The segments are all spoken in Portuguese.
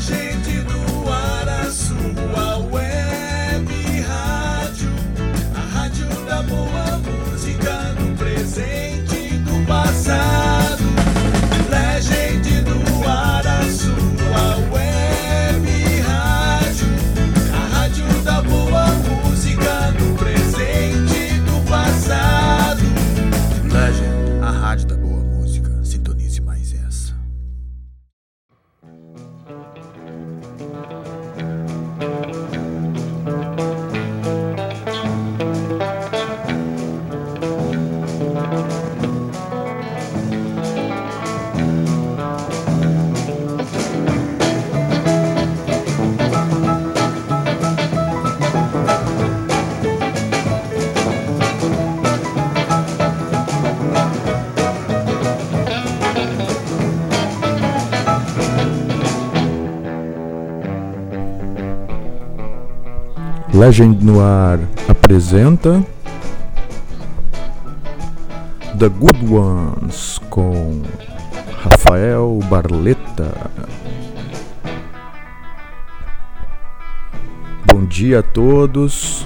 gente. Legend Noir apresenta The Good Ones com Rafael Barleta. Bom dia a todos,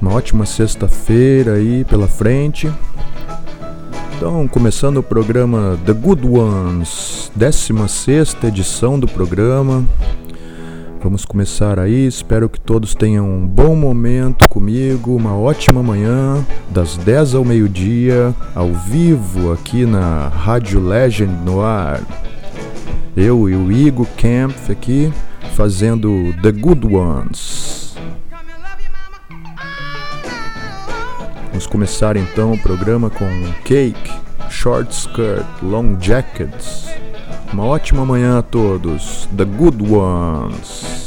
uma ótima sexta-feira aí pela frente. Então, começando o programa The Good Ones, 16 edição do programa. Vamos começar aí. Espero que todos tenham um bom momento comigo, uma ótima manhã, das 10 ao meio-dia, ao vivo aqui na Rádio Legend no ar. Eu e o Igor Kempf aqui fazendo The Good Ones. Vamos começar então o programa com Cake, Short Skirt, Long Jackets. Uma ótima manhã a todos. The Good Ones.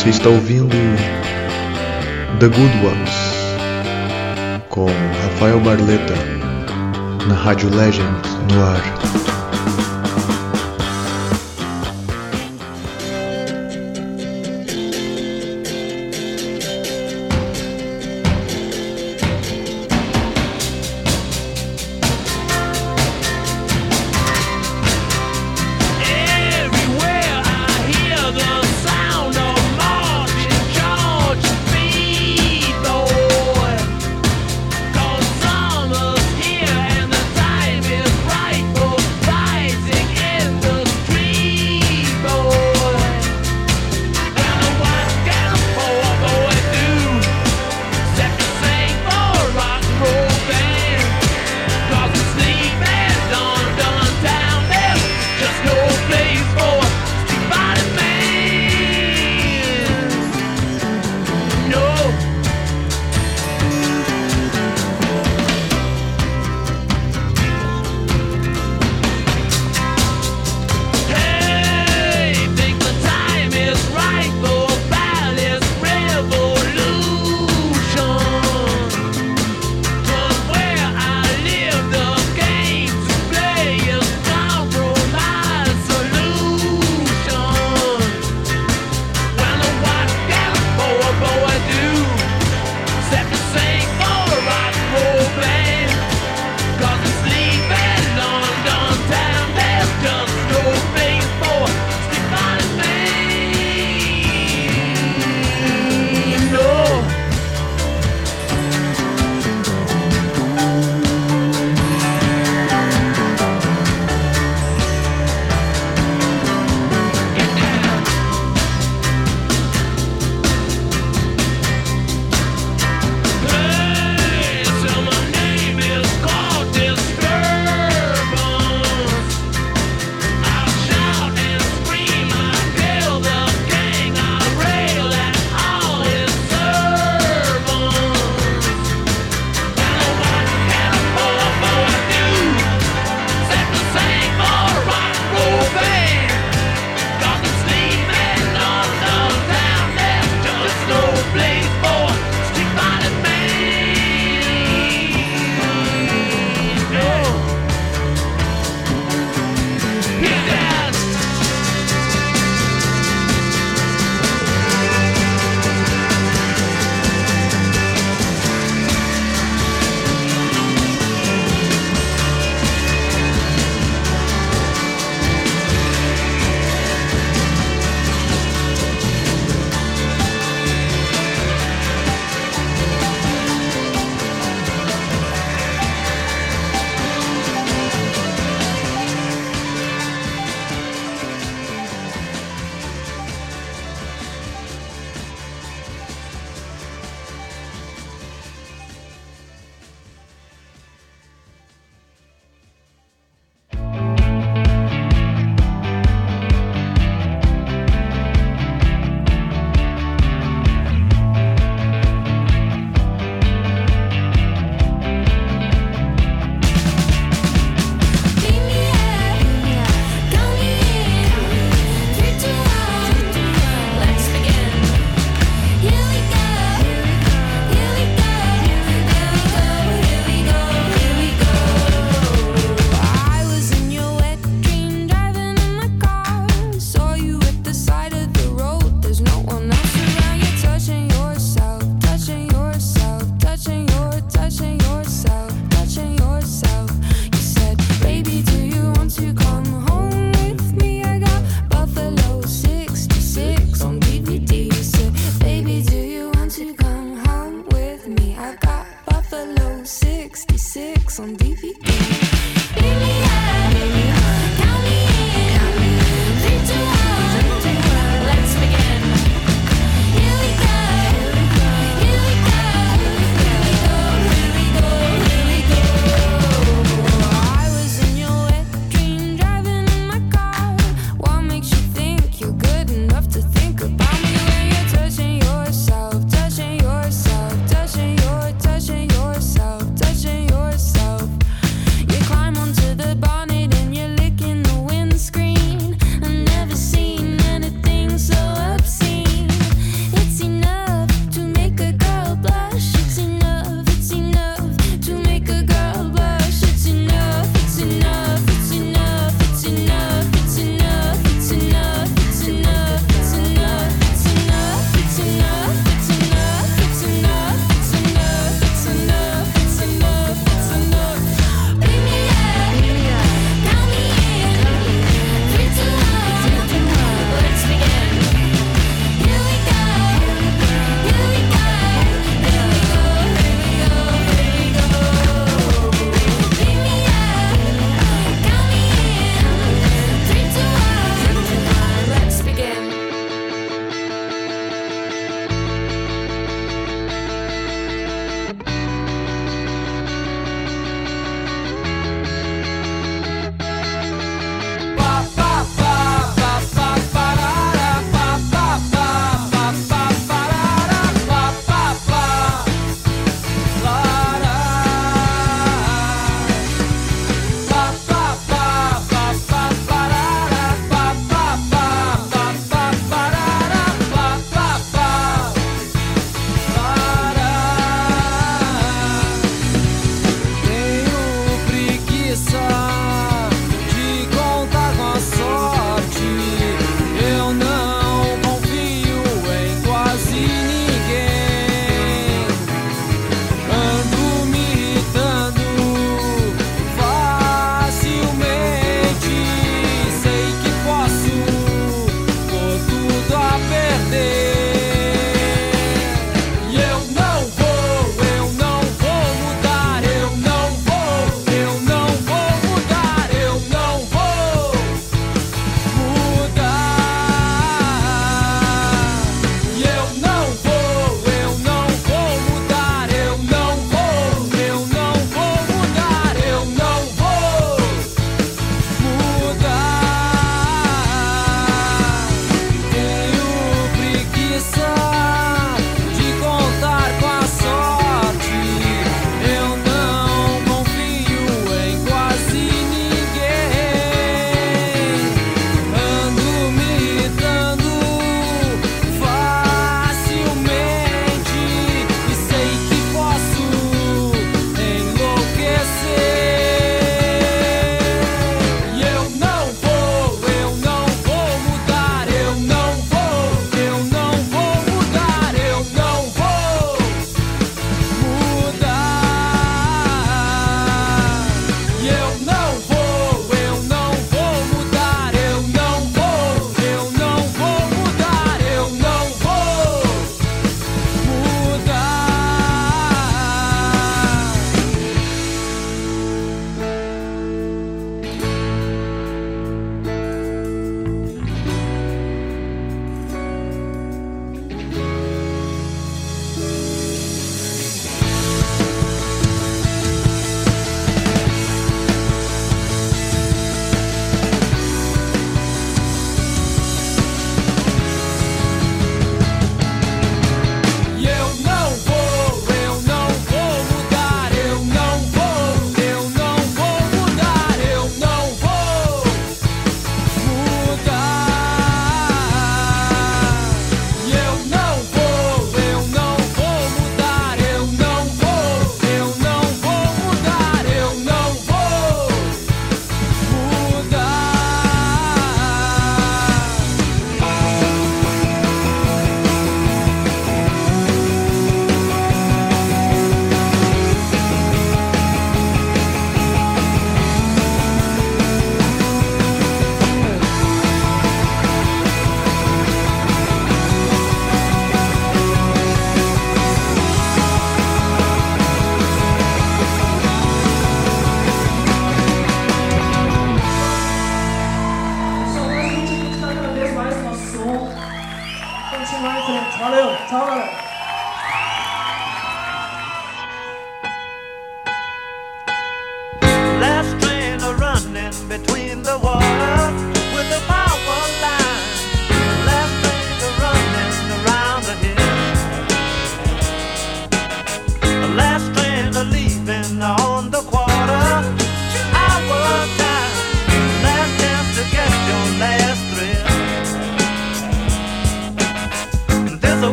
Você está ouvindo The Good Ones com Rafael Barleta na Rádio Legend no ar.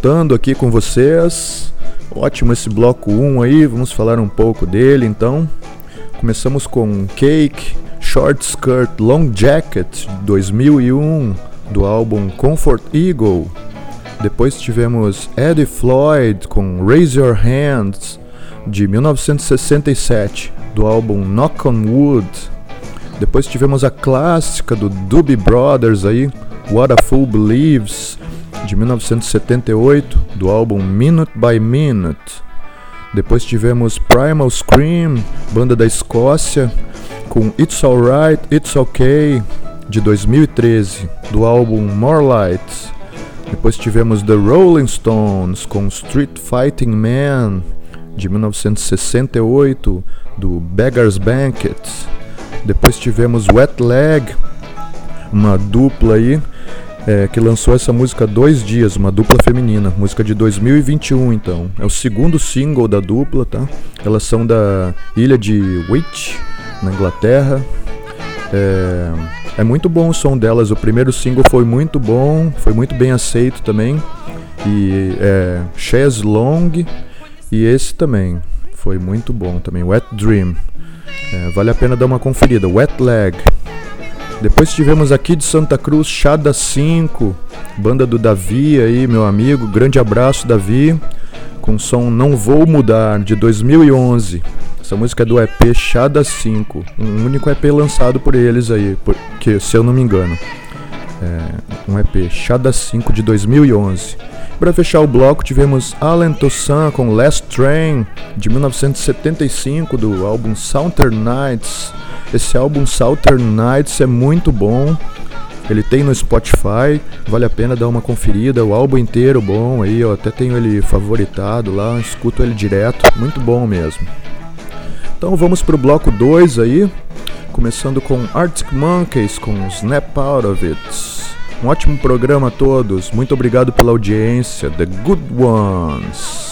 Voltando aqui com vocês. Ótimo esse bloco 1 aí, vamos falar um pouco dele então. Começamos com Cake, Short Skirt, Long Jacket, 2001, do álbum Comfort Eagle. Depois tivemos Eddie Floyd com Raise Your Hands, de 1967, do álbum Knock on Wood. Depois tivemos a clássica do Doobie Brothers aí, What a Fool Believes, de 1978, do álbum Minute by Minute. Depois tivemos Primal Scream, banda da Escócia, com It's Alright, It's Okay, de 2013, do álbum More Light. Depois tivemos The Rolling Stones com Street Fighting Man, de 1968, do Beggar's Banquet. Depois tivemos Wet Leg, uma dupla aí é, que lançou essa música dois dias, uma dupla feminina, música de 2021 então. É o segundo single da dupla, tá? Elas são da ilha de Wight, na Inglaterra. É, é muito bom o som delas, o primeiro single foi muito bom, foi muito bem aceito também. E é Long e esse também foi muito bom também, Wet Dream. É, vale a pena dar uma conferida, Wet Leg. Depois tivemos aqui de Santa Cruz Chada 5, banda do Davi aí, meu amigo. Grande abraço, Davi. Com som Não Vou Mudar, de 2011. Essa música é do EP Chada 5, um único EP lançado por eles aí, porque, se eu não me engano. É um EP Chada 5 de 2011. Para fechar o bloco, tivemos Alan Toussaint com Last Train, de 1975, do álbum Southern Nights. Esse álbum Southern Nights é muito bom. Ele tem no Spotify, vale a pena dar uma conferida. O álbum inteiro bom aí, eu até tenho ele favoritado lá, escuto ele direto, muito bom mesmo. Então vamos pro bloco 2 aí, começando com Arctic Monkeys com Snap Out of It. Um ótimo programa a todos, muito obrigado pela audiência, The Good Ones.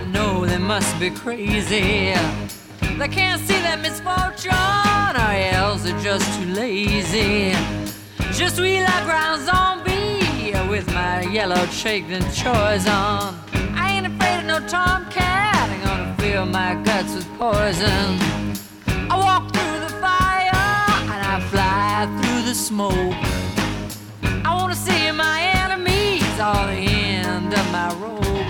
I know they must be crazy. They can't see that misfortune, our elves are just too lazy. Just we like ground zombie with my yellow chicken chores on. I ain't afraid of no tomcat, I'm gonna fill my guts with poison. I walk through the fire and I fly through the smoke. I wanna see my enemies all the end of my rope.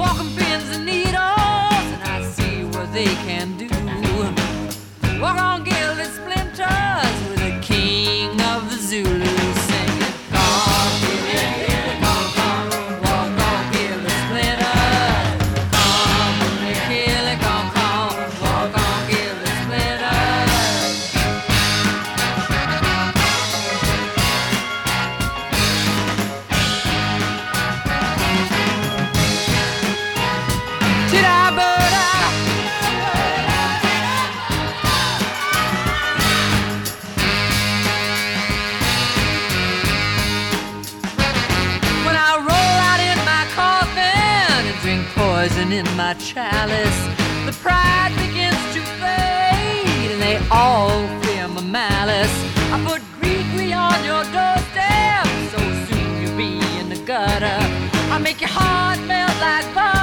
Walking pins and needles, and I see what they can do. Walk on gilded splinters with the king of the Zulu. My chalice. The pride begins to fade, and they all fear my malice. I put Gree on your doorstep, so soon you'll be in the gutter. I make your heart melt like butter.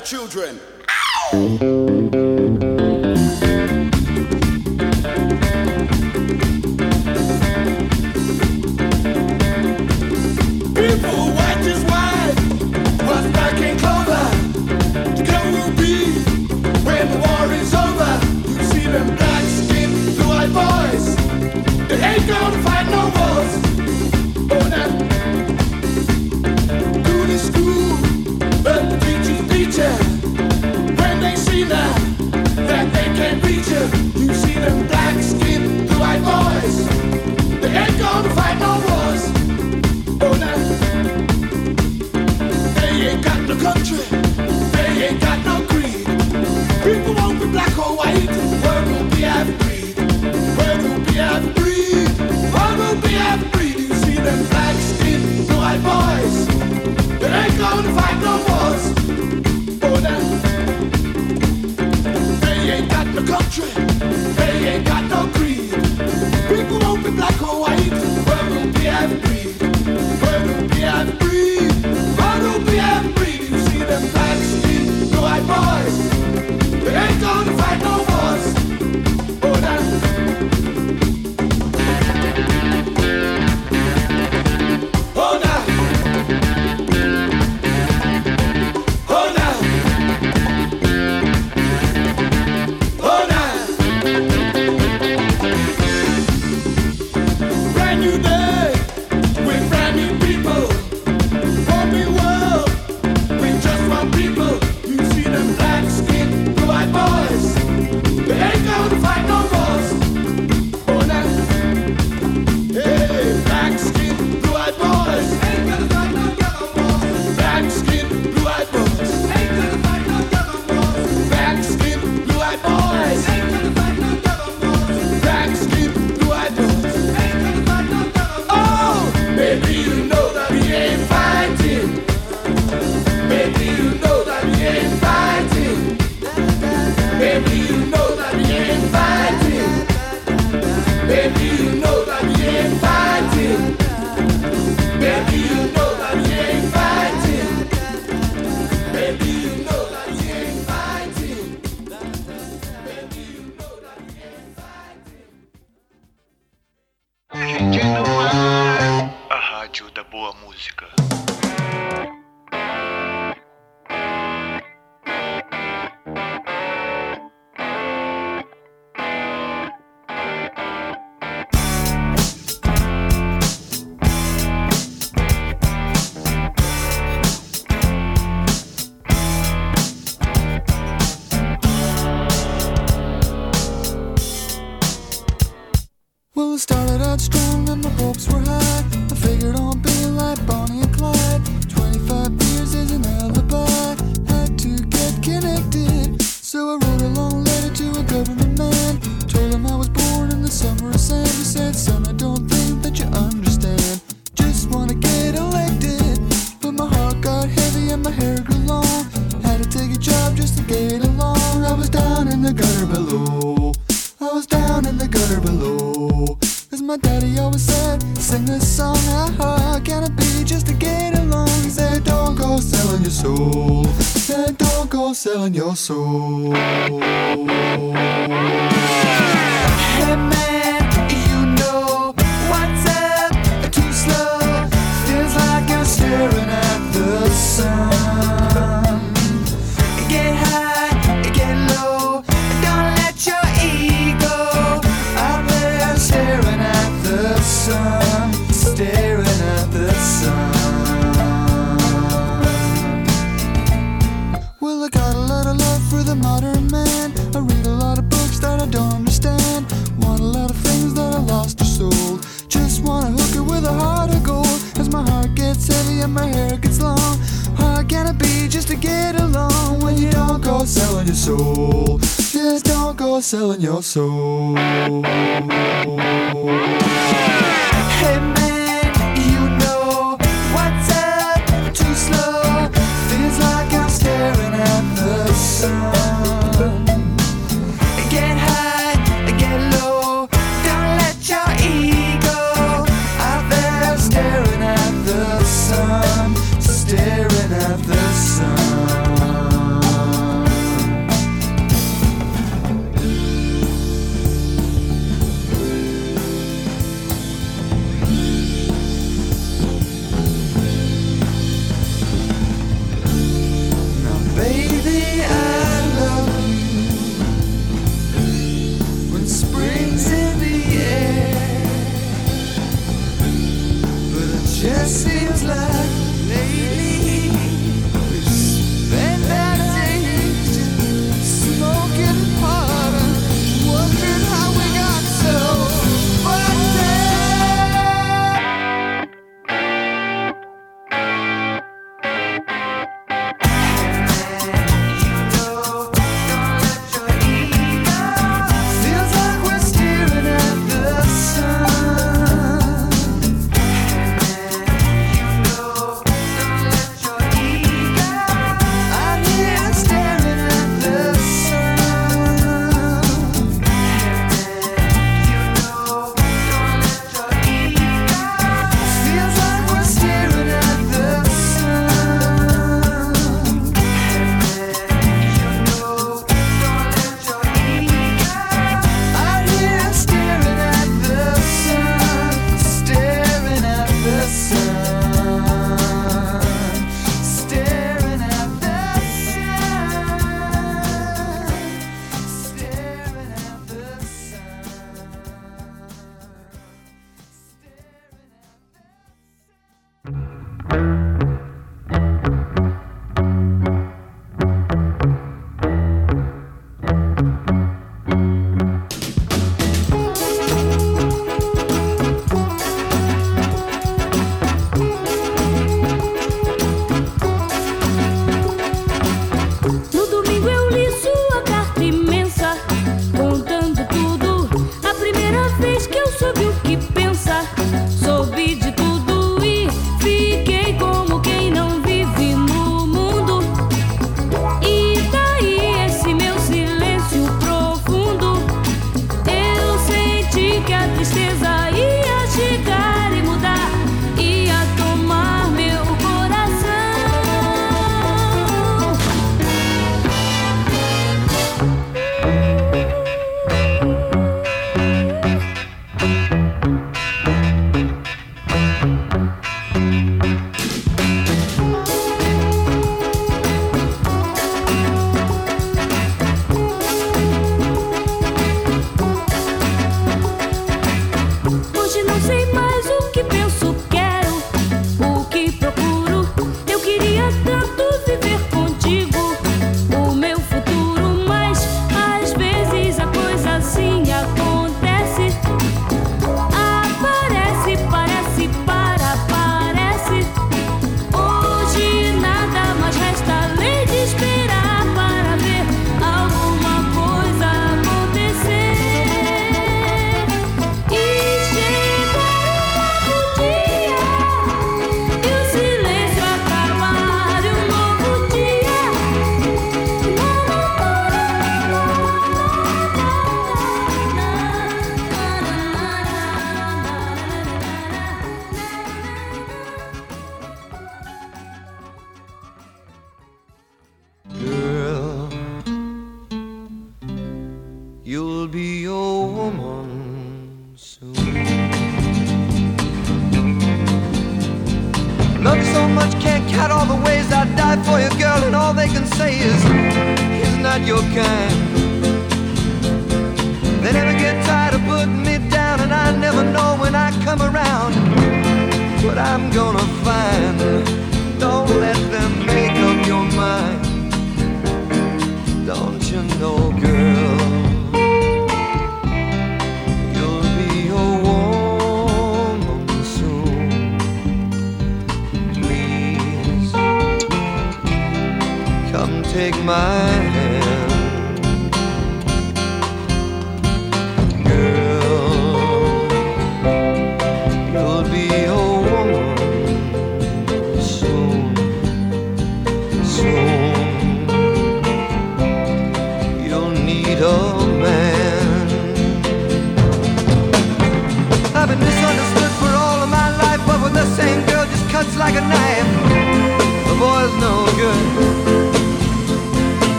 Children. Ow!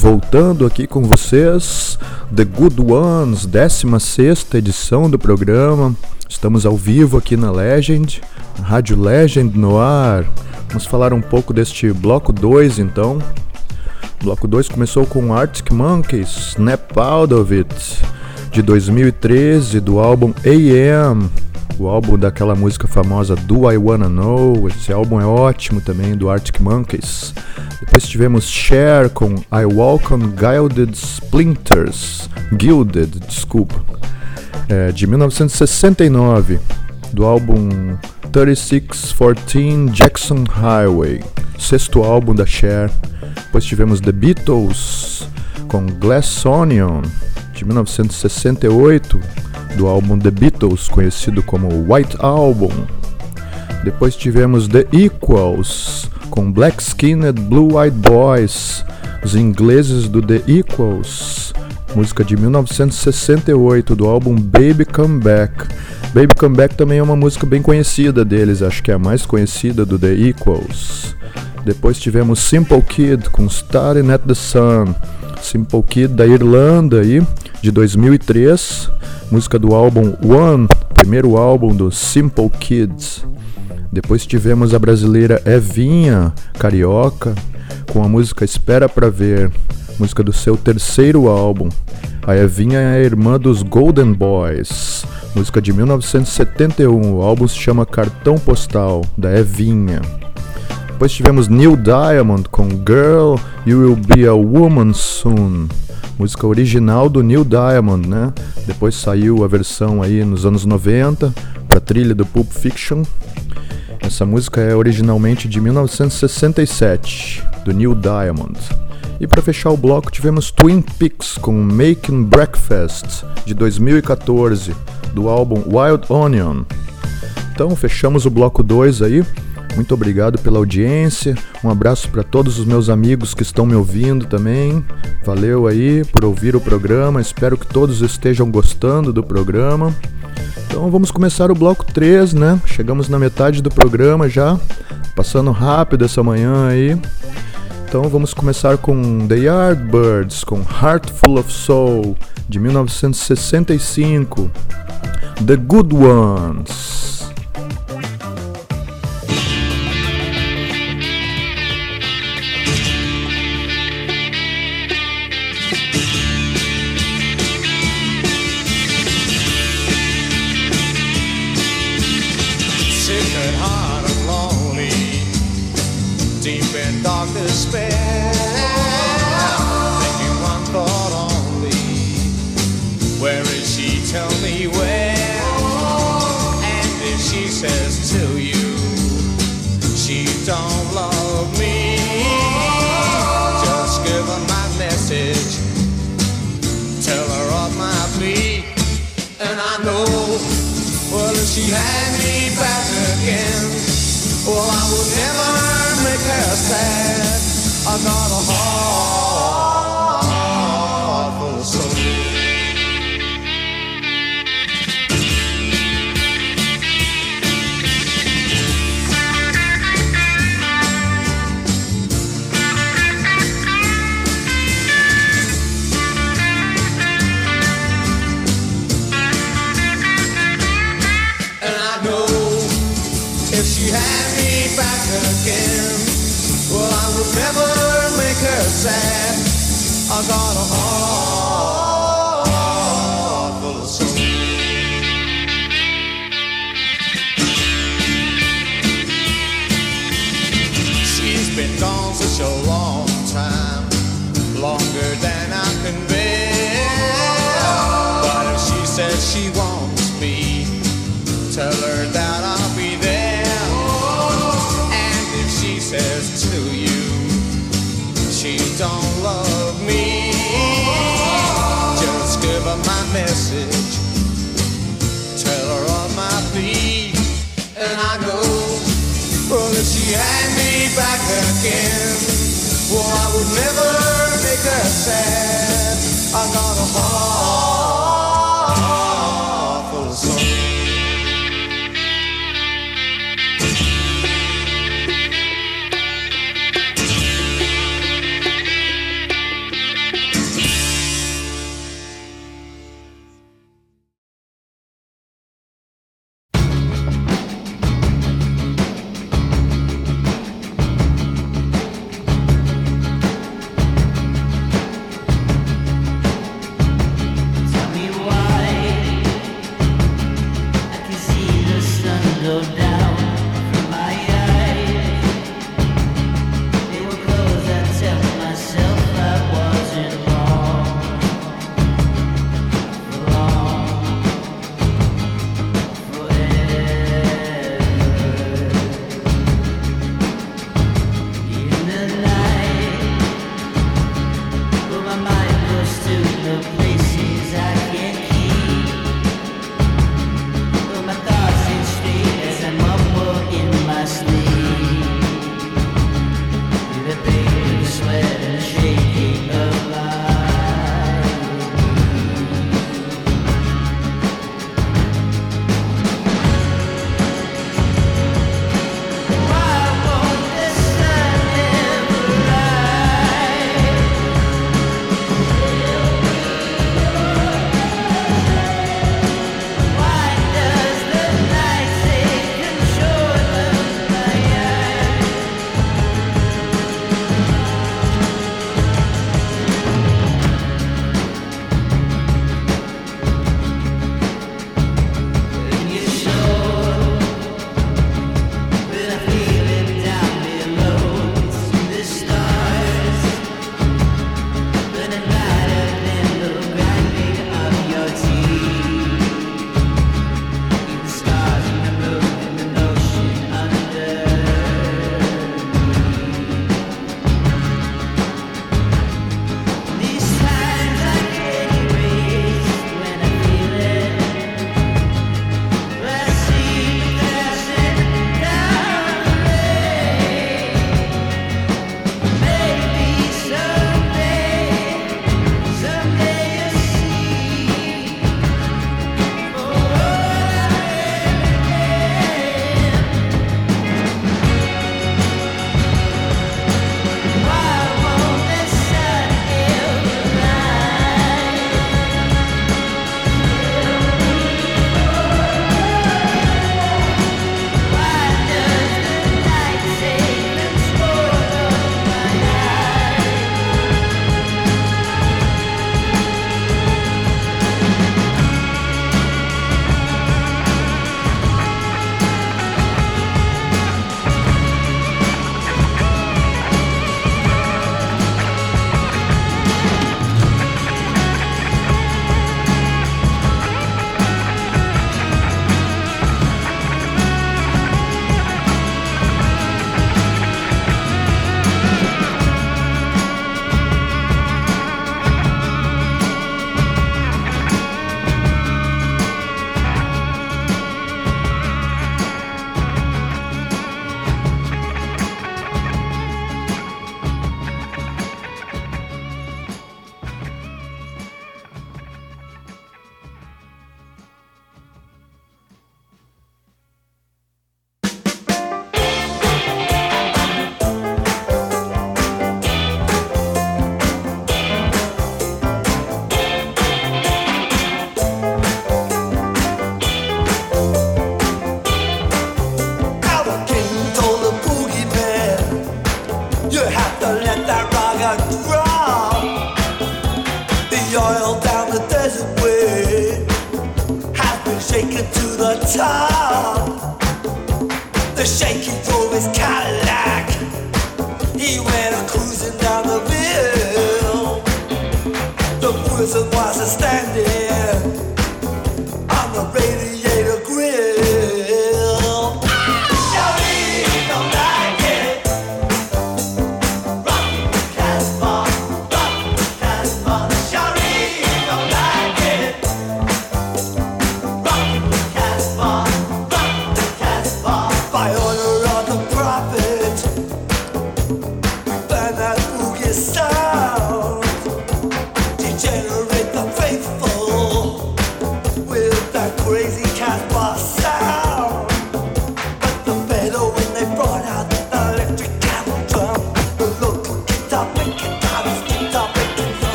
Voltando aqui com vocês, The Good Ones, 16 edição do programa. Estamos ao vivo aqui na Legend, Rádio Legend no ar. Vamos falar um pouco deste bloco 2 então. O bloco 2 começou com Arctic Monkeys, Snap Out of It, de 2013, do álbum AM, o álbum daquela música famosa Do I Wanna Know. Esse álbum é ótimo também, do Arctic Monkeys. Depois tivemos Cher com I Walk on Gilded Splinters, Gilded, desculpa, é, de 1969, do álbum 3614 Jackson Highway, sexto álbum da Cher. Depois tivemos The Beatles com Glass Onion, de 1968, do álbum The Beatles, conhecido como White Album. Depois tivemos The Equals com Black Skinned Blue Eyed Boys, os ingleses do The Equals, música de 1968 do álbum Baby Come Back. Baby Come Back também é uma música bem conhecida deles, acho que é a mais conhecida do The Equals. Depois tivemos Simple Kid com Starting at the Sun, Simple Kid da Irlanda aí, de 2003, música do álbum One, primeiro álbum do Simple Kids. Depois tivemos a brasileira Evinha, carioca, com a música Espera Pra Ver, música do seu terceiro álbum. A Evinha é a irmã dos Golden Boys, música de 1971. O álbum se chama Cartão Postal, da Evinha. Depois tivemos Neil Diamond com Girl, You Will Be a Woman Soon. Música original do Neil Diamond, né? Depois saiu a versão aí nos anos 90 para trilha do Pulp Fiction. Essa música é originalmente de 1967, do Neil Diamond. E para fechar o bloco tivemos Twin Peaks com Making Breakfast de 2014, do álbum Wild Onion. Então fechamos o bloco 2 aí. Muito obrigado pela audiência. Um abraço para todos os meus amigos que estão me ouvindo também. Valeu aí por ouvir o programa. Espero que todos estejam gostando do programa. Então vamos começar o bloco 3, né? Chegamos na metade do programa já, passando rápido essa manhã aí. Então vamos começar com The Yardbirds, com Heart Full of Soul, de 1965. The Good Ones. If she had me back again, well, I would never make her sad.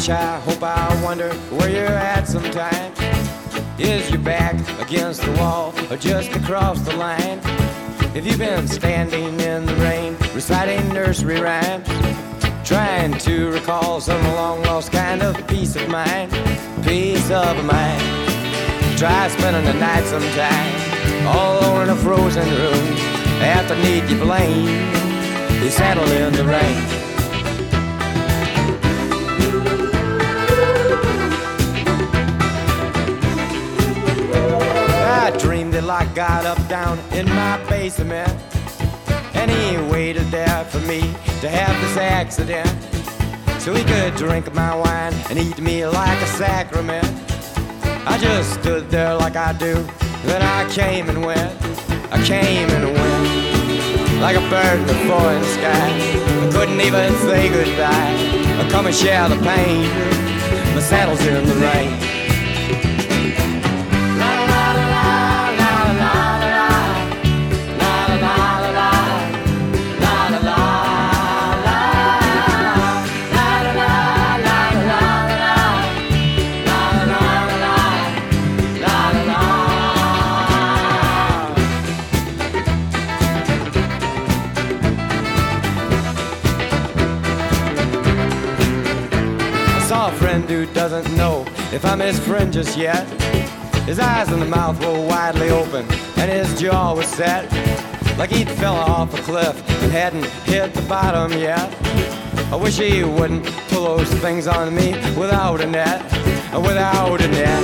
wish, I hope, I wonder where you're at sometimes. Is your back against the wall or just across the line? If you've been standing in the rain, reciting nursery rhymes, trying to recall some long lost kind of peace of mind, peace of mind. Try spending the night sometime, all alone in a frozen room. After need you blame, you settle in the rain. I dreamed that I got up down in my basement. And he waited there for me to have this accident. So he could drink my wine and eat me like a sacrament. I just stood there like I do. Then I came and went. I came and went. Like a bird in the foreign sky. I couldn't even say goodbye. I come and share the pain. My saddle's in the rain. dude doesn't know if I'm his friend just yet. His eyes and the mouth were widely open, and his jaw was set like he'd fell off a cliff and hadn't hit the bottom yet. I wish he wouldn't pull those things on me without a net, without a net.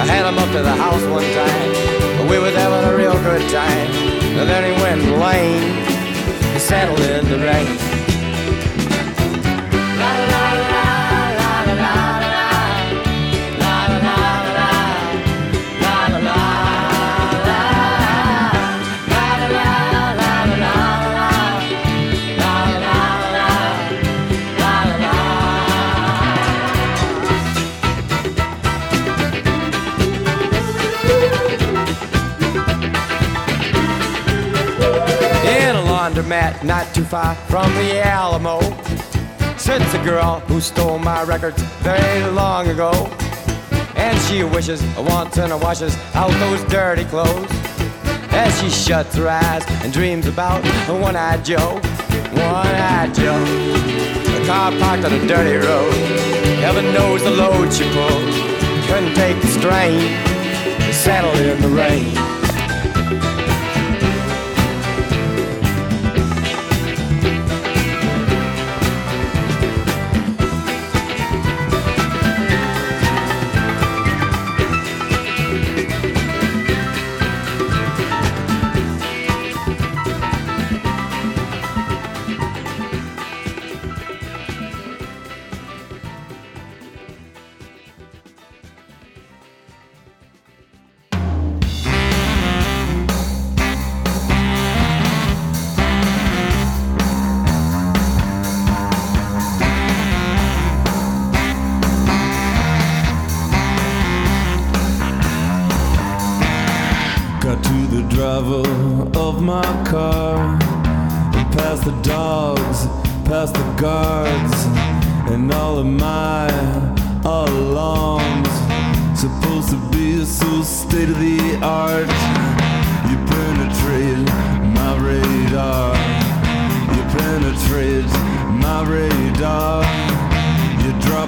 I had him up to the house one time, we was having a real good time. And then he went lame, he settled in the rain. Laundromat not too far from the Alamo. Sits a girl who stole my records very long ago. And she wishes, wants, and washes out those dirty clothes. As she shuts her eyes and dreams about one eyed Joe. One eyed Joe. The car parked on a dirty road. Heaven knows the load she pulled. Couldn't take the strain. Settled in the rain.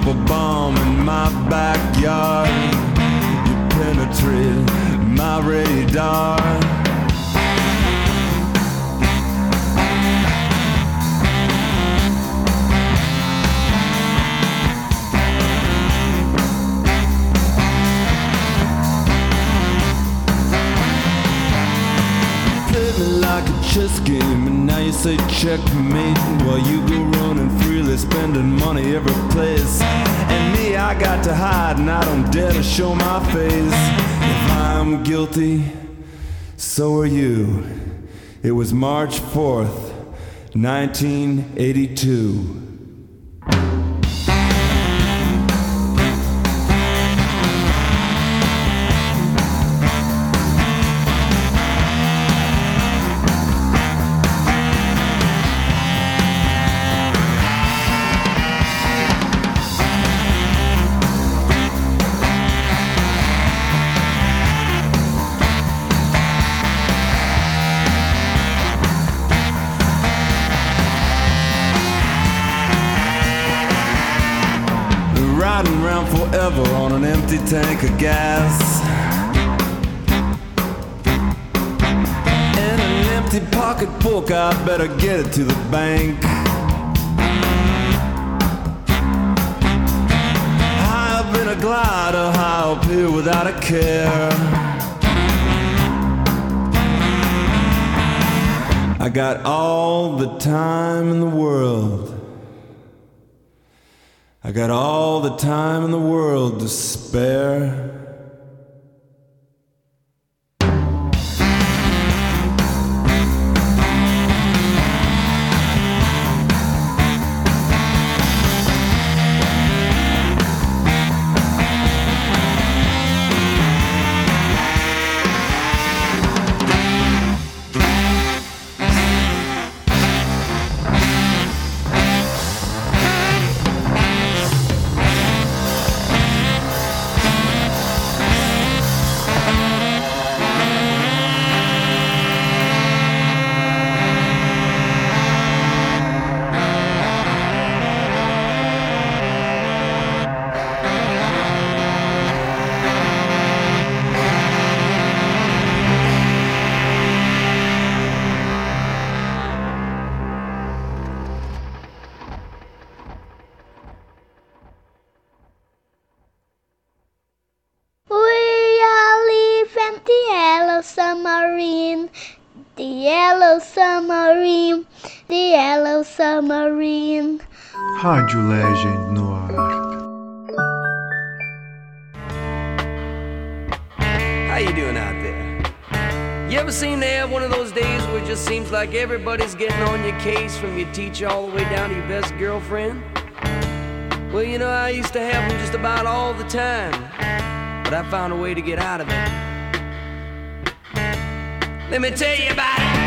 A bomb in my backyard. You penetrate my radar. Chess game, and now you say checkmate while you go running freely, spending money every place. And me, I got to hide, and I don't dare to show my face. If I'm guilty, so are you. It was March 4th, 1982. Tank of gas. And an empty pocketbook, I better get it to the bank. High up in a glider, high up here without a care. I got all the time in the world. I got all the time in the world to spare. Rádio Legend no ar. How you doing out there? You ever seem to have one of those days where it just seems like everybody's getting on your case from your teacher all the way down to your best girlfriend? Well, you know, I used to have them just about all the time, but I found a way to get out of it. Let me tell you about it.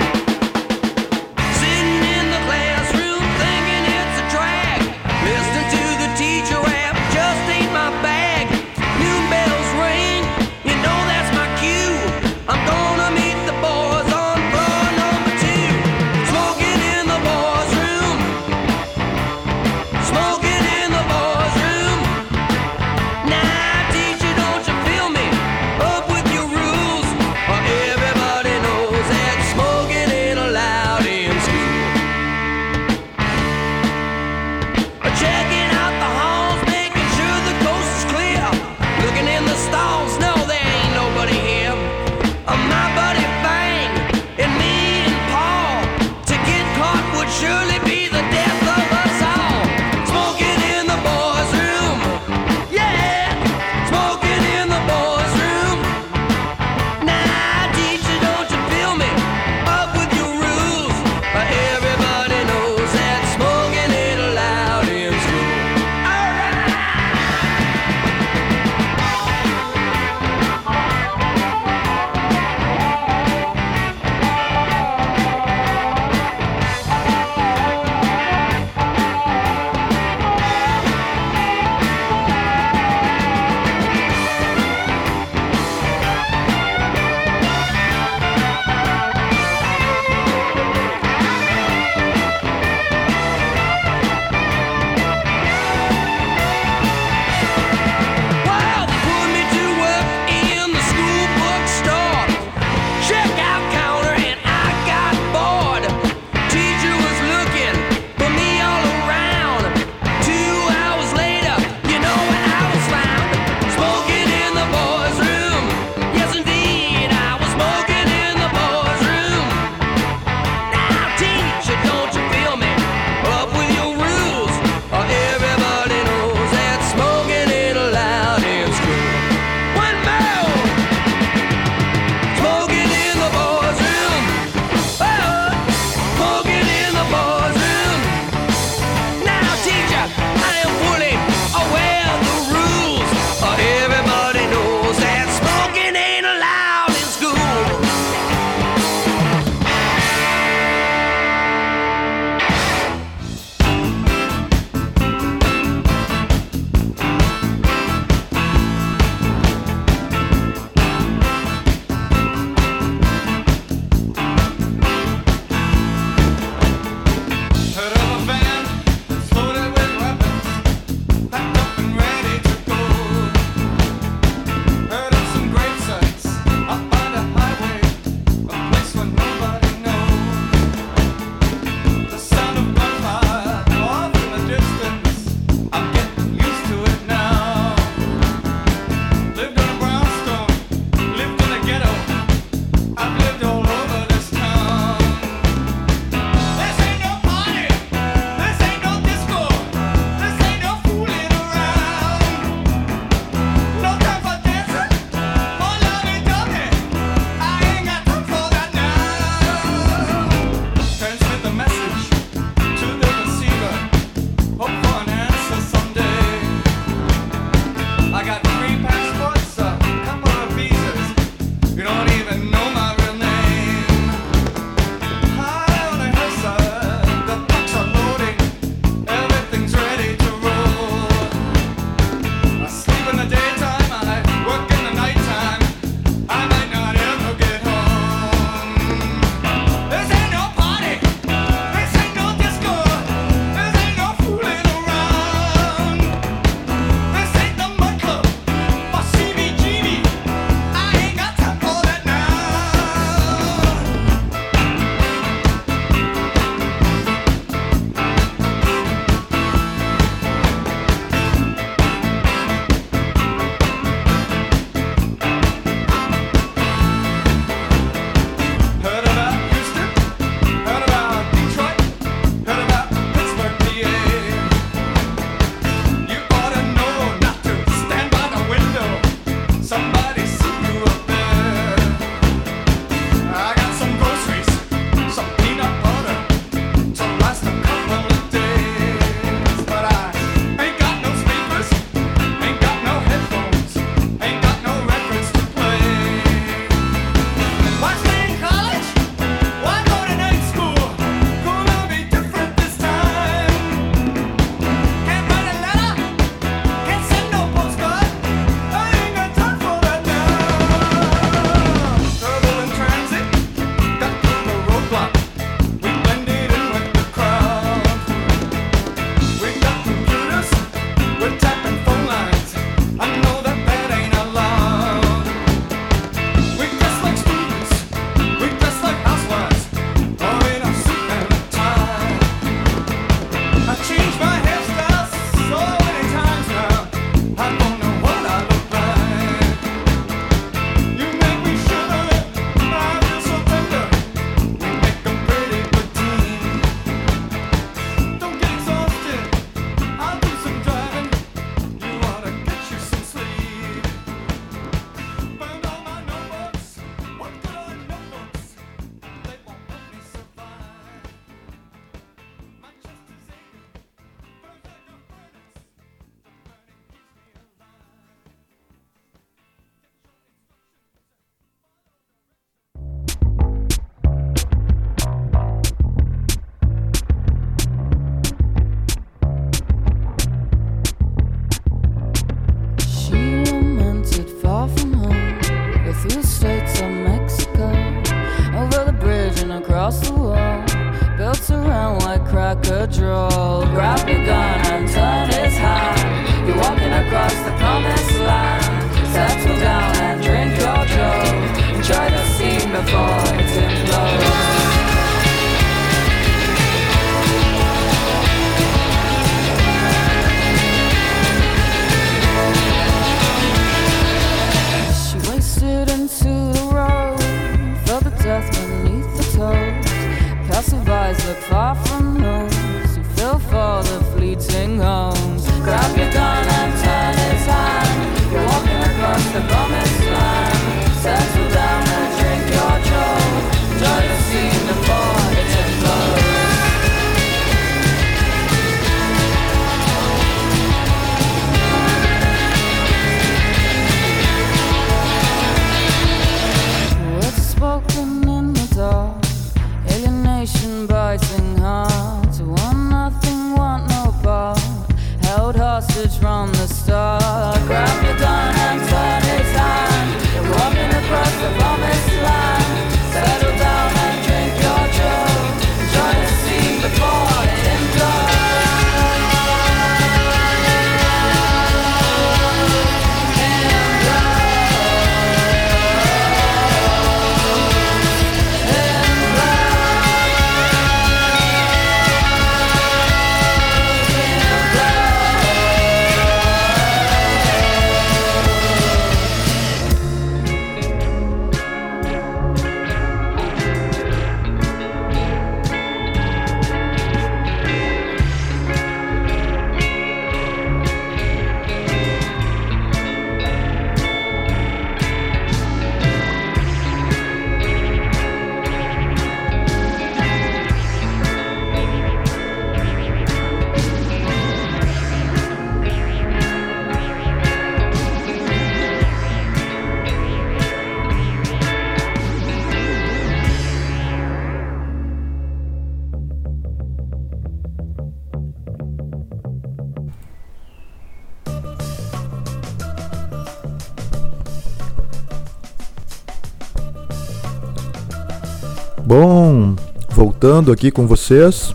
Aqui com vocês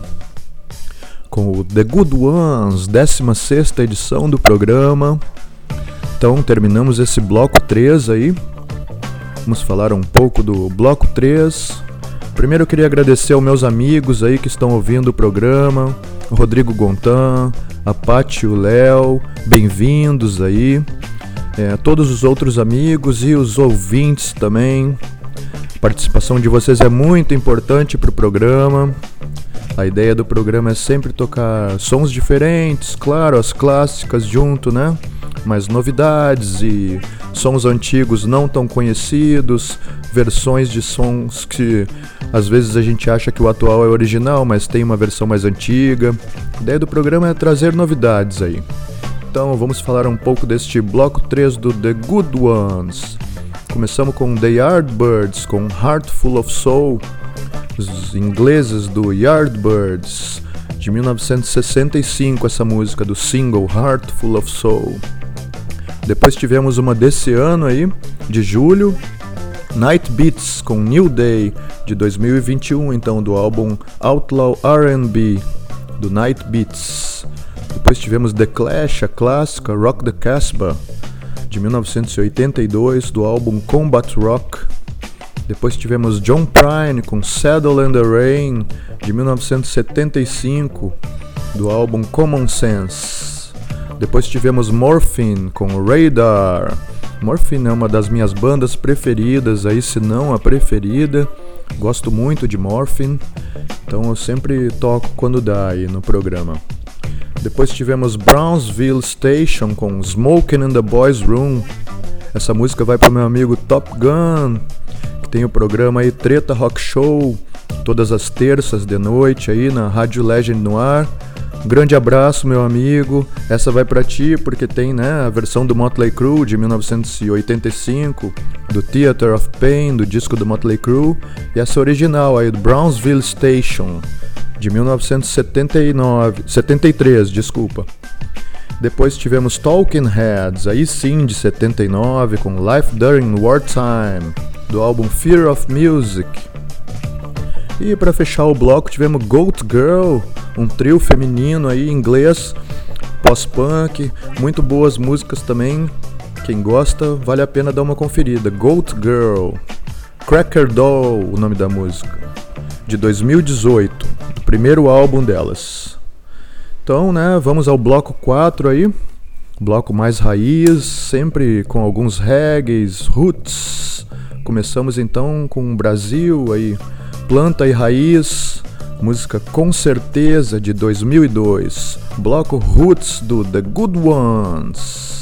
com o The Good Ones, 16 edição do programa. Então, terminamos esse bloco 3 aí. Vamos falar um pouco do bloco 3. Primeiro eu queria agradecer aos meus amigos aí que estão ouvindo o programa, o Rodrigo Gontan, a Paty o Léo, bem-vindos aí. É, todos os outros amigos e os ouvintes também. A participação de vocês é muito importante para o programa. A ideia do programa é sempre tocar sons diferentes, claro, as clássicas junto, né? Mas novidades e sons antigos não tão conhecidos, versões de sons que às vezes a gente acha que o atual é original, mas tem uma versão mais antiga. A ideia do programa é trazer novidades aí. Então vamos falar um pouco deste bloco 3 do The Good Ones. Começamos com The Yardbirds com Heart Full of Soul, os ingleses do Yardbirds, de 1965, essa música do single Heart Full of Soul. Depois tivemos uma desse ano aí, de julho, Night Beats com New Day, de 2021, então do álbum Outlaw RB, do Night Beats. Depois tivemos The Clash, a clássica Rock the Casbah, de 1982, do álbum Combat Rock. Depois tivemos John Prine com Saddle and the Rain, de 1975, do álbum Common Sense. Depois tivemos Morphine com Radar. Morphine é uma das minhas bandas preferidas, aí se não a preferida. Gosto muito de Morphine, então eu sempre toco quando dá aí no programa. Depois tivemos Brownsville Station com Smoking in the Boys Room. Essa música vai para o meu amigo Top Gun, que tem o programa aí Treta Rock Show, todas as terças de noite aí na Rádio Legend no ar. Um grande abraço, meu amigo. Essa vai para ti porque tem, né, a versão do Motley Crue de 1985, do Theater of Pain, do disco do Motley Crue, e essa original aí do Brownsville Station de 1979, 73, desculpa. Depois tivemos Talking Heads, aí sim de 79, com Life During Wartime, do álbum Fear of Music. E para fechar o bloco tivemos Goat Girl, um trio feminino aí inglês, pós-punk, muito boas músicas também. Quem gosta, vale a pena dar uma conferida. Goat Girl, Cracker Doll, o nome da música, de 2018, o primeiro álbum delas. Então, né, vamos ao bloco 4 aí. Bloco mais raiz, sempre com alguns reggaes, roots. Começamos então com Brasil aí, Planta e Raiz, música com certeza de 2002, bloco Roots do The Good Ones.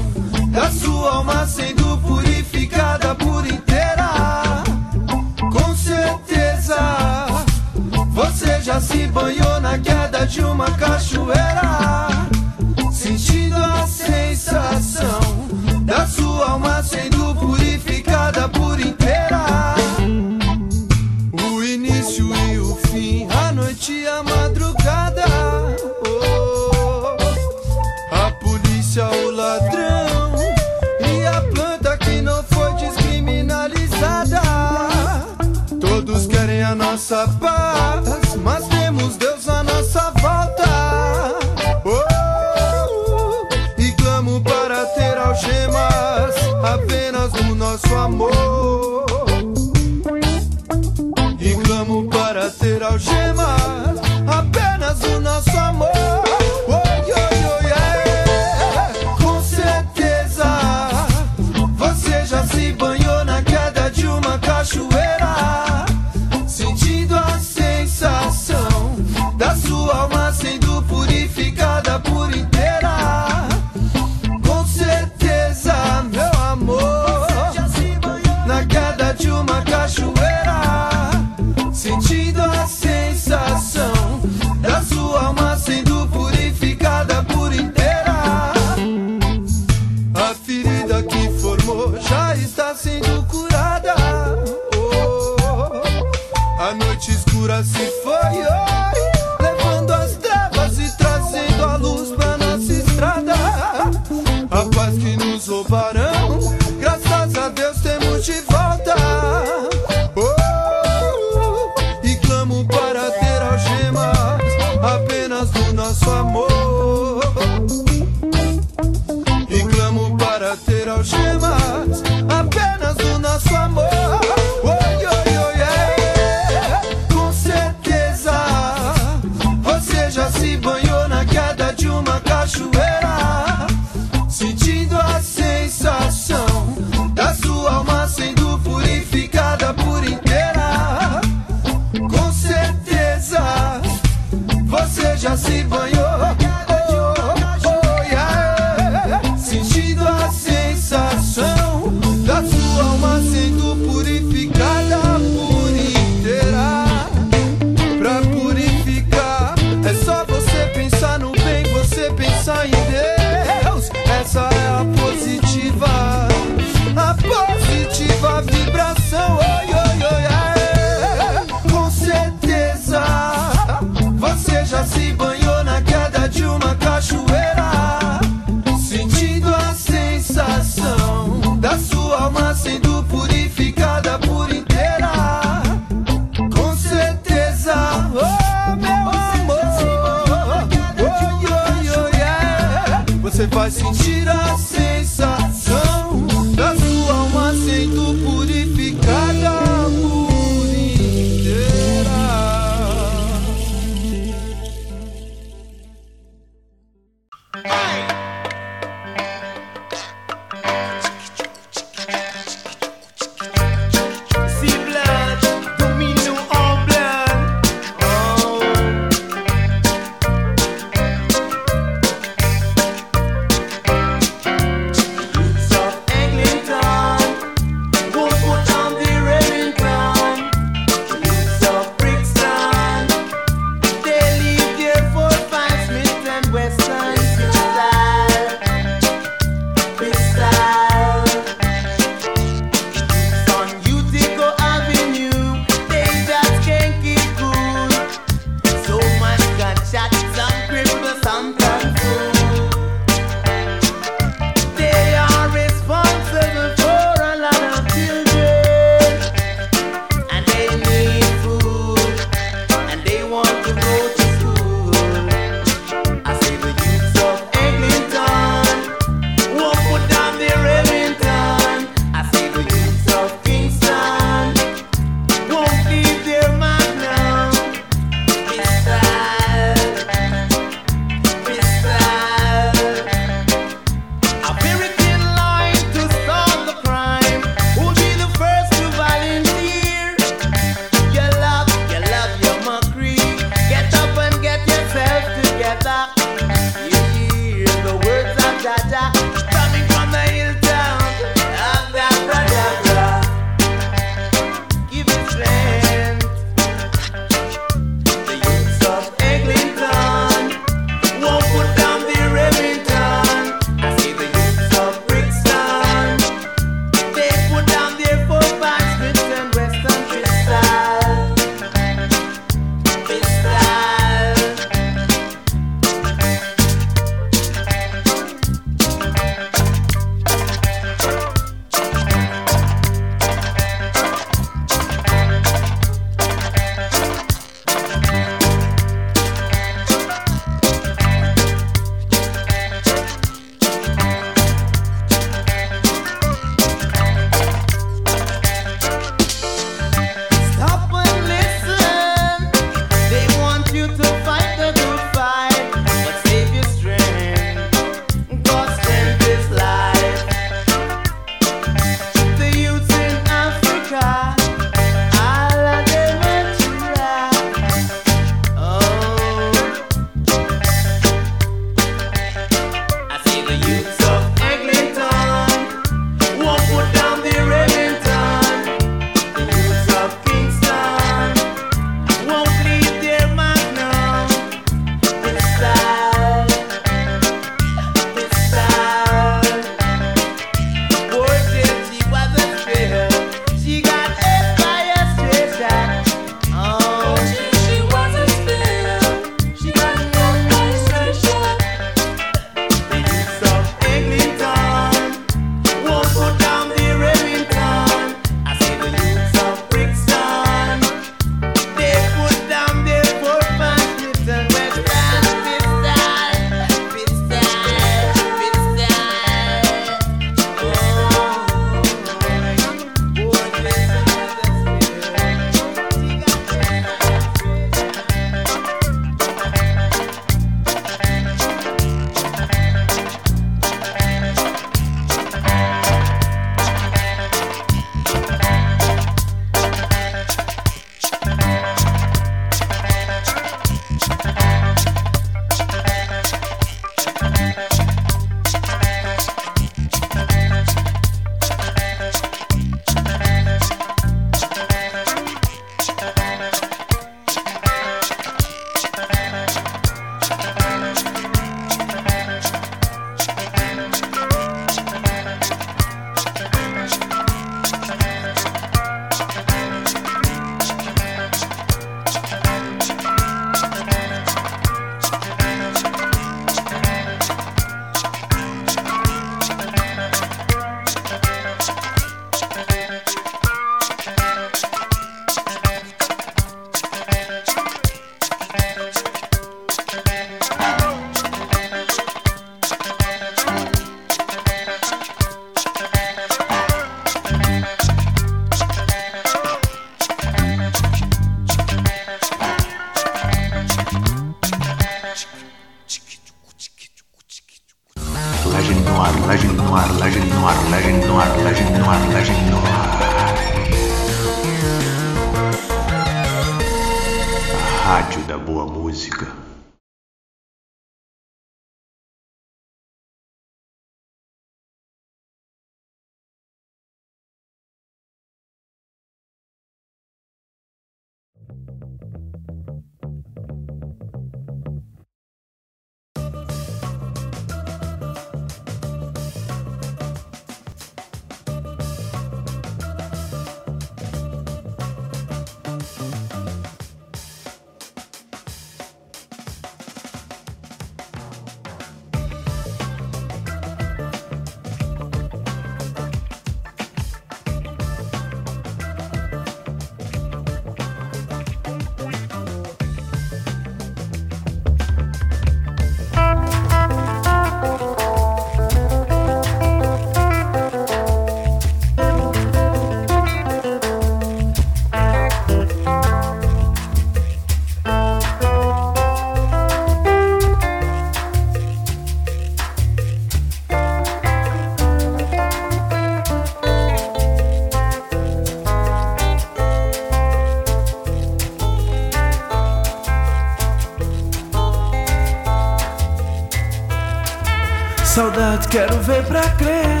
Saudade, quero ver pra crer.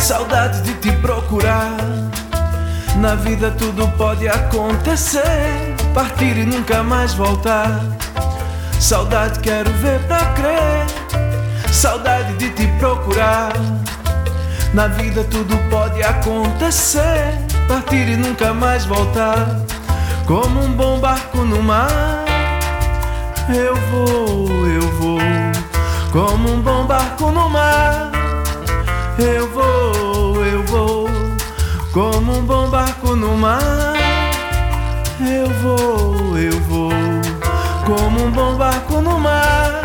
Saudade de te procurar. Na vida tudo pode acontecer. Partir e nunca mais voltar. Saudade, quero ver pra crer. Saudade de te procurar. Na vida tudo pode acontecer. Partir e nunca mais voltar. Como um bom barco no mar. Eu vou, eu vou. Como um bom barco no mar. Eu vou, eu vou. Como um bom barco no mar. Eu vou, eu vou. Como um bom barco no mar.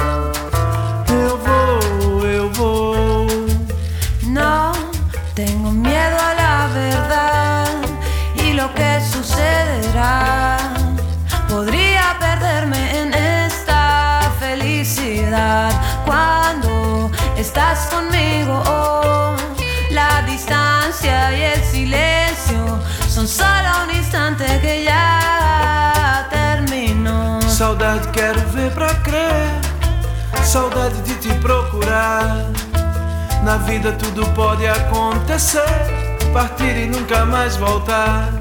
De te procurar. Na vida tudo pode acontecer. Partir e nunca mais voltar.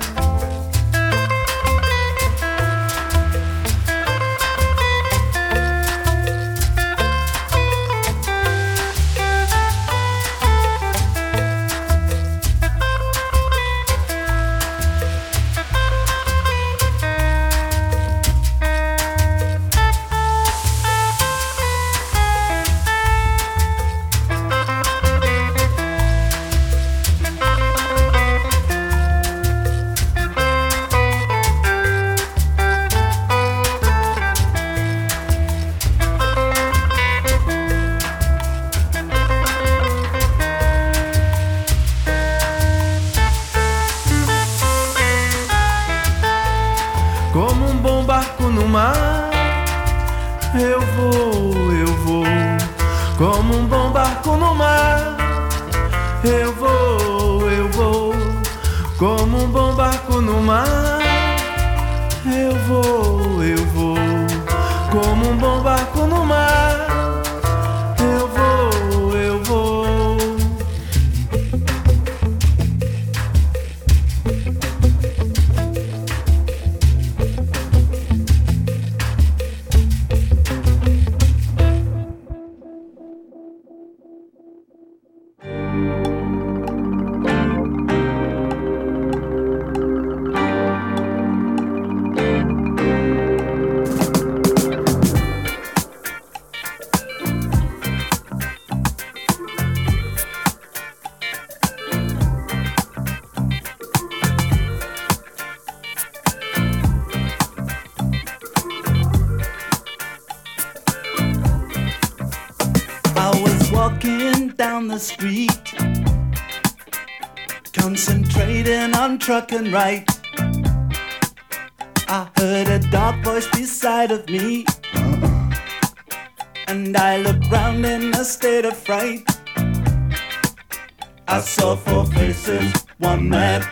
Trucking right. I heard a dark voice beside of me, and I looked round in a state of fright. I saw four faces, one mad,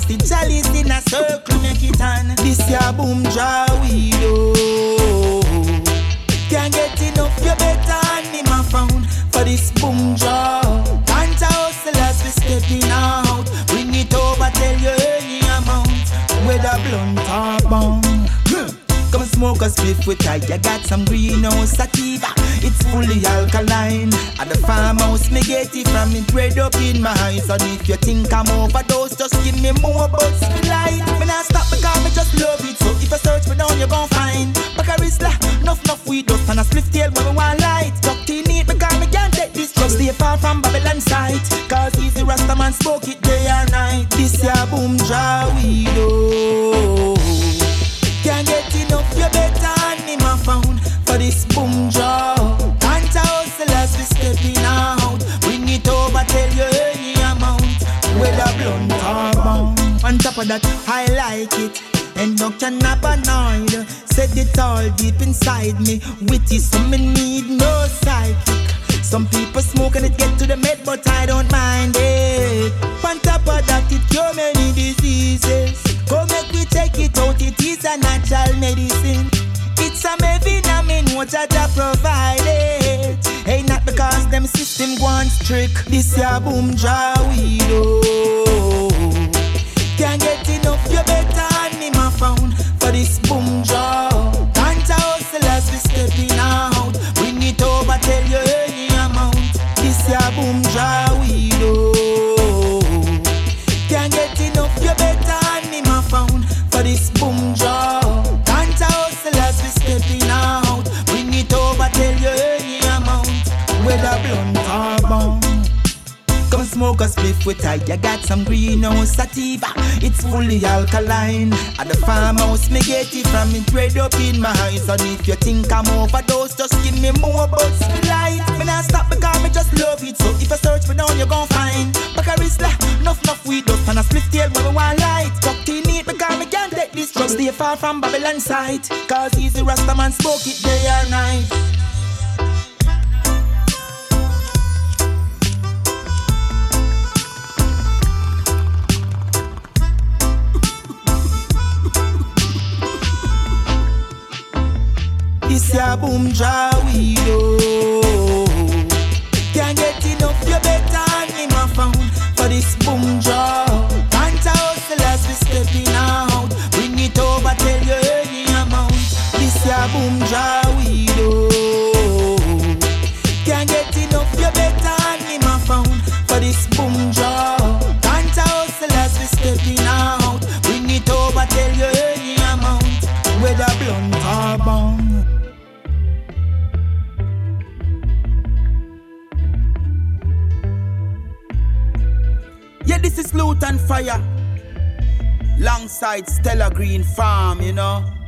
pass the chalice in a circle make it on. This ya boom draw we do. Can't get enough, you better hand him a phone. for this boom job. Panta hustlers we stepping out. Bring it over, tell you any amount. Whether blunt or bone. Come smoke a spliff with I You got some greenhouse sativa It's fully alkaline At the farmhouse me get it from it bred up in my eyes And if you think I'm overdose Just give me more buzz. Light Me not stop because me just love it. So if you search me down you gon' find Bacarisla, enough enough weed dust. And a spliff tail when we want light. Tucked in it because me can't take this drug Stay far from Babylon sight. Cause easy Rasta man smoke it day and night. This ya boom jaw weed oh. Of that, I like it. And Dr. Nabanoid said it all deep inside me. Witty, so me need no psychic. Some people smoke and it get to the med, but I don't mind it. On top of that, it cure many diseases. Come make we take it out, it is a natural medicine. It's a vitamin, what I provide it. Ain't not because them system wants trick. This ya boom jaw weed oh. Can't get enough, you better hand me my phone for this boom jaw. Smoke a spliff with I. You got some greenhouse sativa. It's fully alkaline. At the farmhouse, me get it from it bred up in my eyes. And if you think I'm overdose, just give me more buzz light. Me not stop because me just love it. So if you search me down, you gon' find Bacarisla, enough enough weed dust and a spliff tail when me want light. In it because me can't take this drug. Stay far from Babylon sight. Cause easy Rasta man smoke it day or night. This ya boom jaw weed oh. Can't get enough, you better my for this boom hustlers we stepping out. Bring it over, tell you any amount. This ya boom this is Loot and Fire. Longside Stella Green Farm, you know.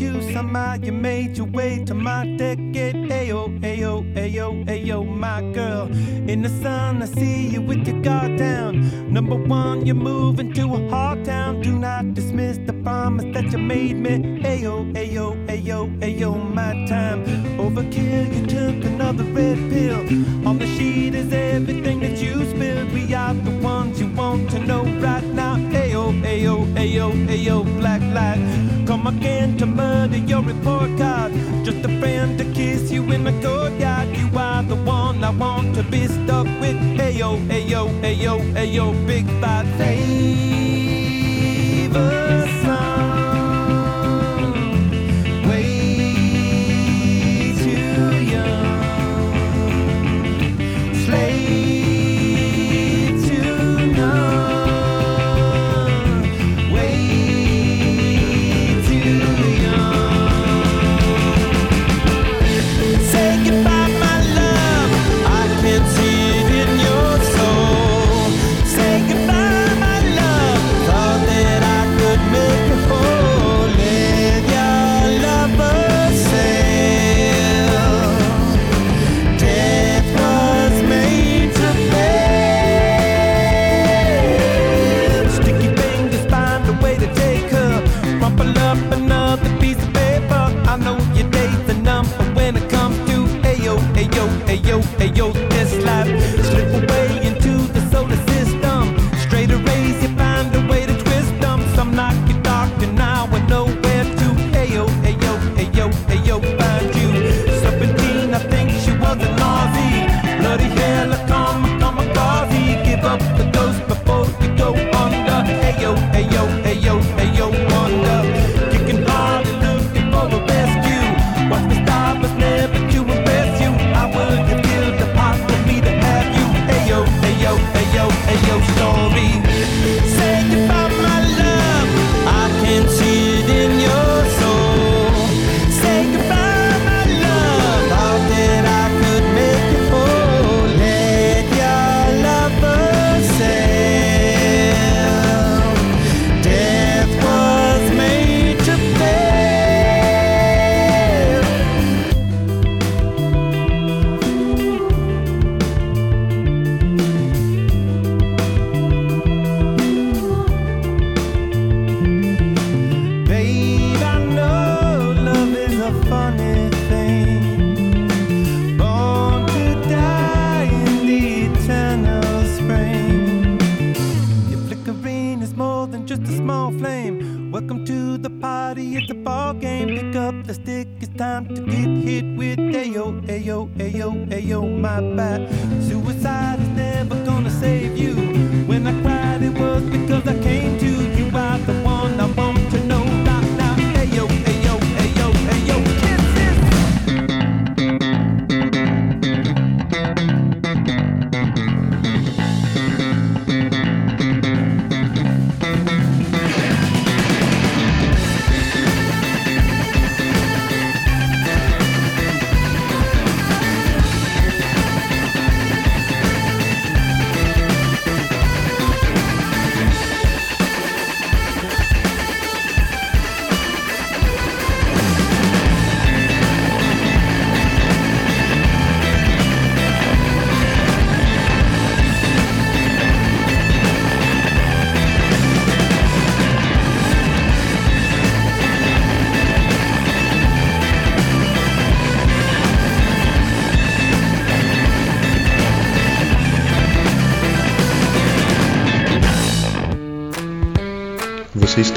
You. Somehow you made your way to my decade. Ayo, ayo, ayo, ayo, my girl. In the sun, I see you with your guard down. Number one, you're moving to a hard town. Do not dismiss the promise that you made me. Ayo, ayo, ayo, ayo, my time. Overkill, you took another red pill. On the sheet is everything that you spilled. We are the ones you want to know right. Ayo, ayo, ayo, black light. Come again to murder your report card. Just a friend to kiss you in the courtyard. You are the one I want to be stuck with. Ayo, ayo, ayo, ayo, big fat favor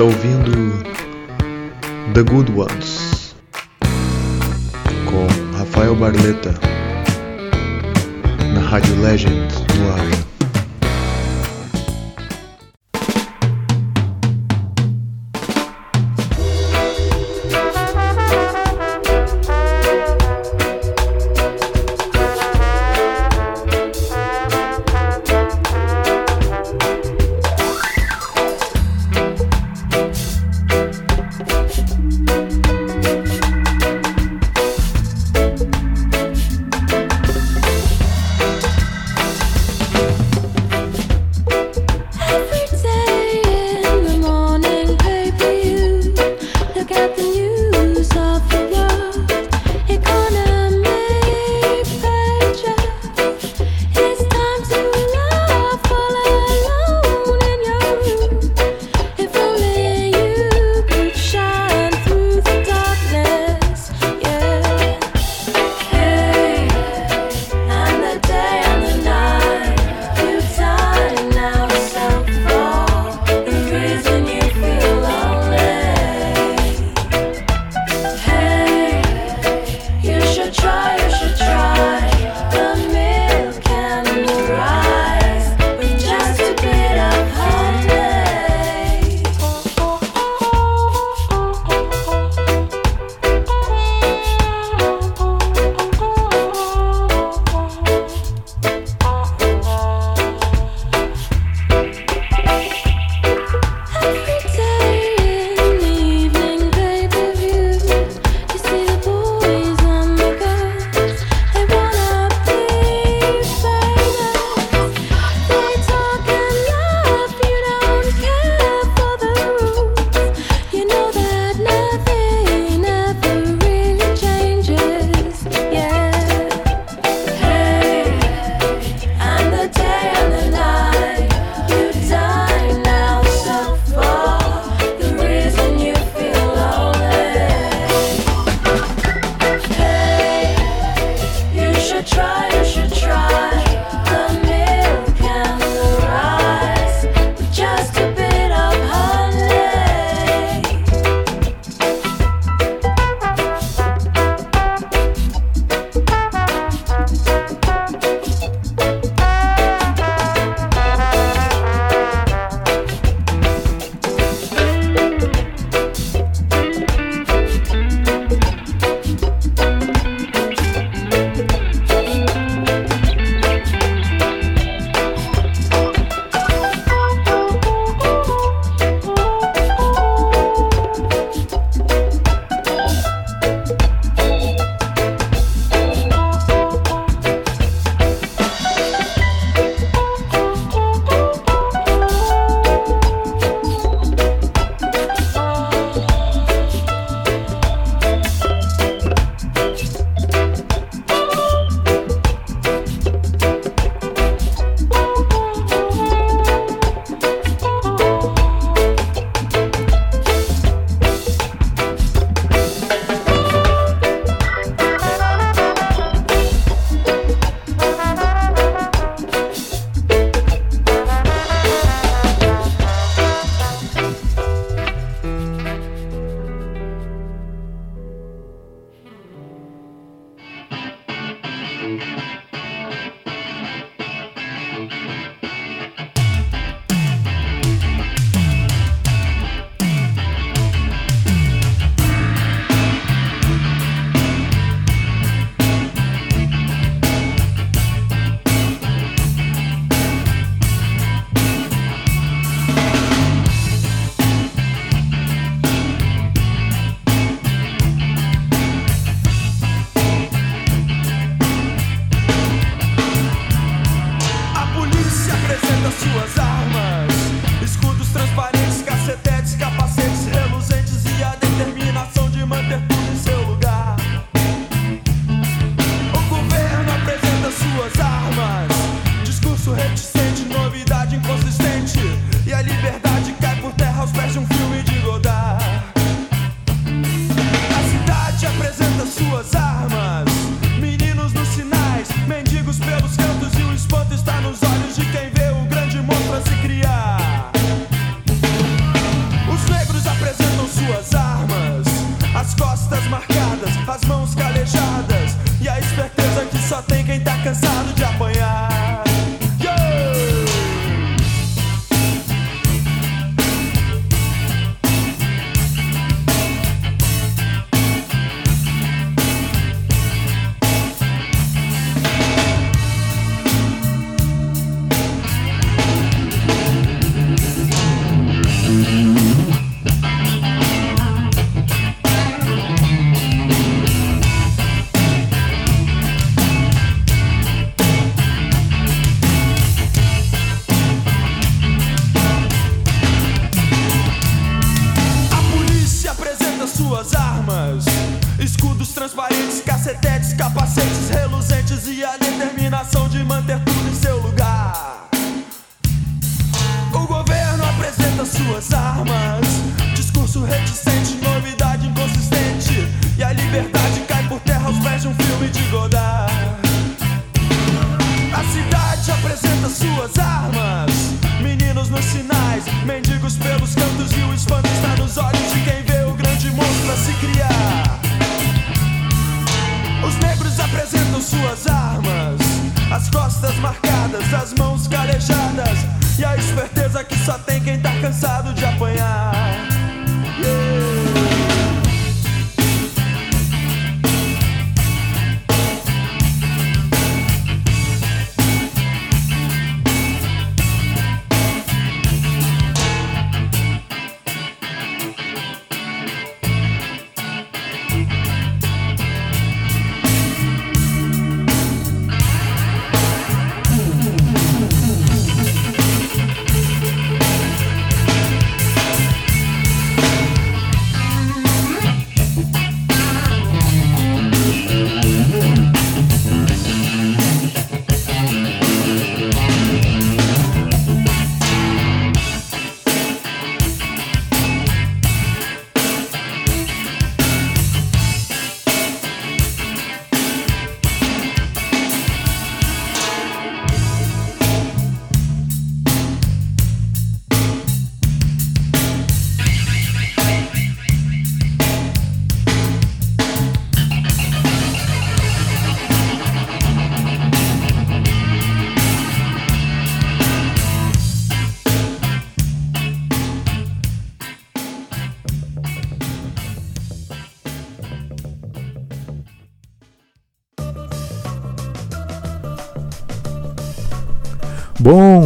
está ouvindo The Good Ones com Rafael Barleta na Rádio Legend do ar.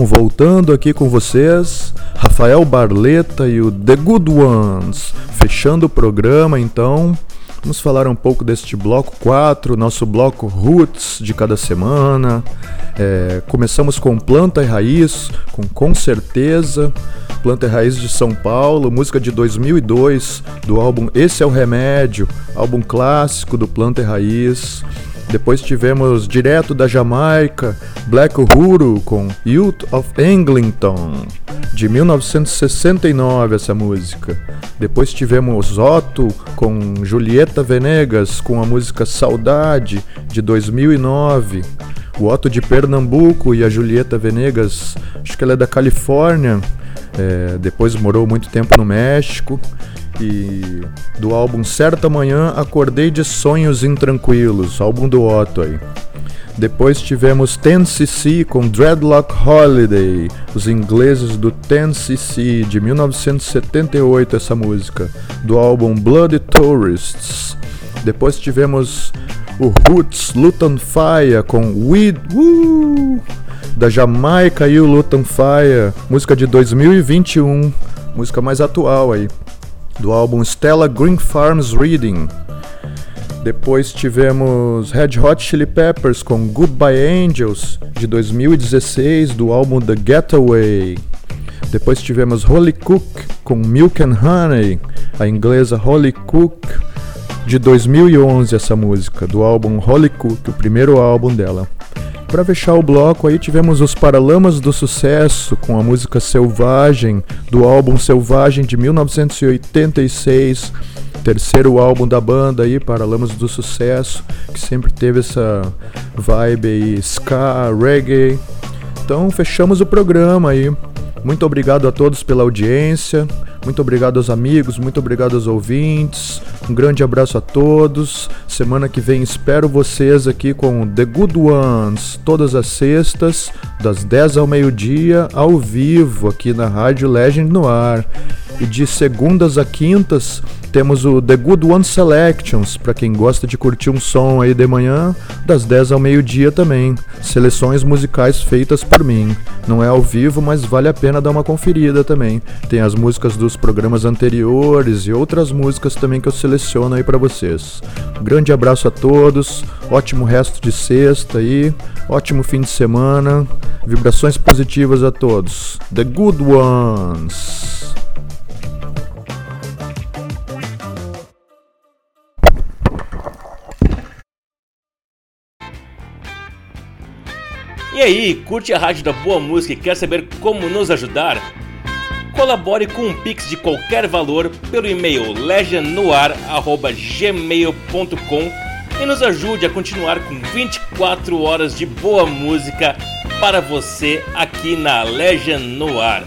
Voltando aqui com vocês, Rafael Barleta e o The Good Ones. Fechando o programa, então, vamos falar um pouco deste bloco 4, nosso bloco Roots de cada semana. É, começamos com Planta e Raiz, com Com Certeza, Planta e Raiz de São Paulo, música de 2002 do álbum Esse é o Remédio, álbum clássico do Planta e Raiz. Depois tivemos direto da Jamaica, Black Uhuru com Youth of Eglinton, de 1969 essa música. Depois tivemos Otto com Julieta Venegas com a música Saudade, de 2009. O Otto de Pernambuco e a Julieta Venegas, acho que ela é da Califórnia, é, depois morou muito tempo no México. E do álbum Certa Manhã Acordei de Sonhos Intranquilos, álbum do Otto aí. Depois tivemos 10cc com Dreadlock Holiday, os ingleses do 10cc de 1978 essa música, do álbum Bloody Tourists. Depois tivemos o Roots Luton Fire com Weed Woo, da Jamaica e o Luton Fire, música de 2021, música mais atual aí, do álbum Stella Green Farms Reading. Depois tivemos Red Hot Chili Peppers com Goodbye Angels de 2016 do álbum The Getaway. Depois tivemos Holly Cook com Milk and Honey, a inglesa Holly Cook de 2011 essa música do álbum Holly Cook, o primeiro álbum dela. Para fechar o bloco aí tivemos os Paralamas do Sucesso com a música Selvagem do álbum Selvagem de 1986 terceiro álbum da banda aí, Paralamas do Sucesso, que sempre teve essa vibe aí, ska, reggae. Então fechamos o programa aí. Muito obrigado a todos pela audiência. Muito obrigado aos amigos, muito obrigado aos ouvintes. Um grande abraço a todos. Semana que vem espero vocês aqui com The Good Ones, todas as sextas, das 10 ao meio-dia, ao vivo, aqui na Rádio Legend no ar. E de segundas a quintas temos o The Good One Selections, para quem gosta de curtir um som aí de manhã, das 10 ao meio-dia também. Seleções musicais feitas por mim. Não é ao vivo, mas vale a pena dar uma conferida também. Tem as músicas dos programas anteriores e outras músicas também que eu seleciono aí para vocês. Um grande abraço a todos, ótimo resto de sexta aí, ótimo fim de semana, vibrações positivas a todos. The Good Ones. E aí, curte a Rádio da Boa Música e quer saber como nos ajudar? Colabore com um Pix de qualquer valor pelo e-mail legendnoar.gmail.com e nos ajude a continuar com 24 horas de boa música para você aqui na Legend no Ar.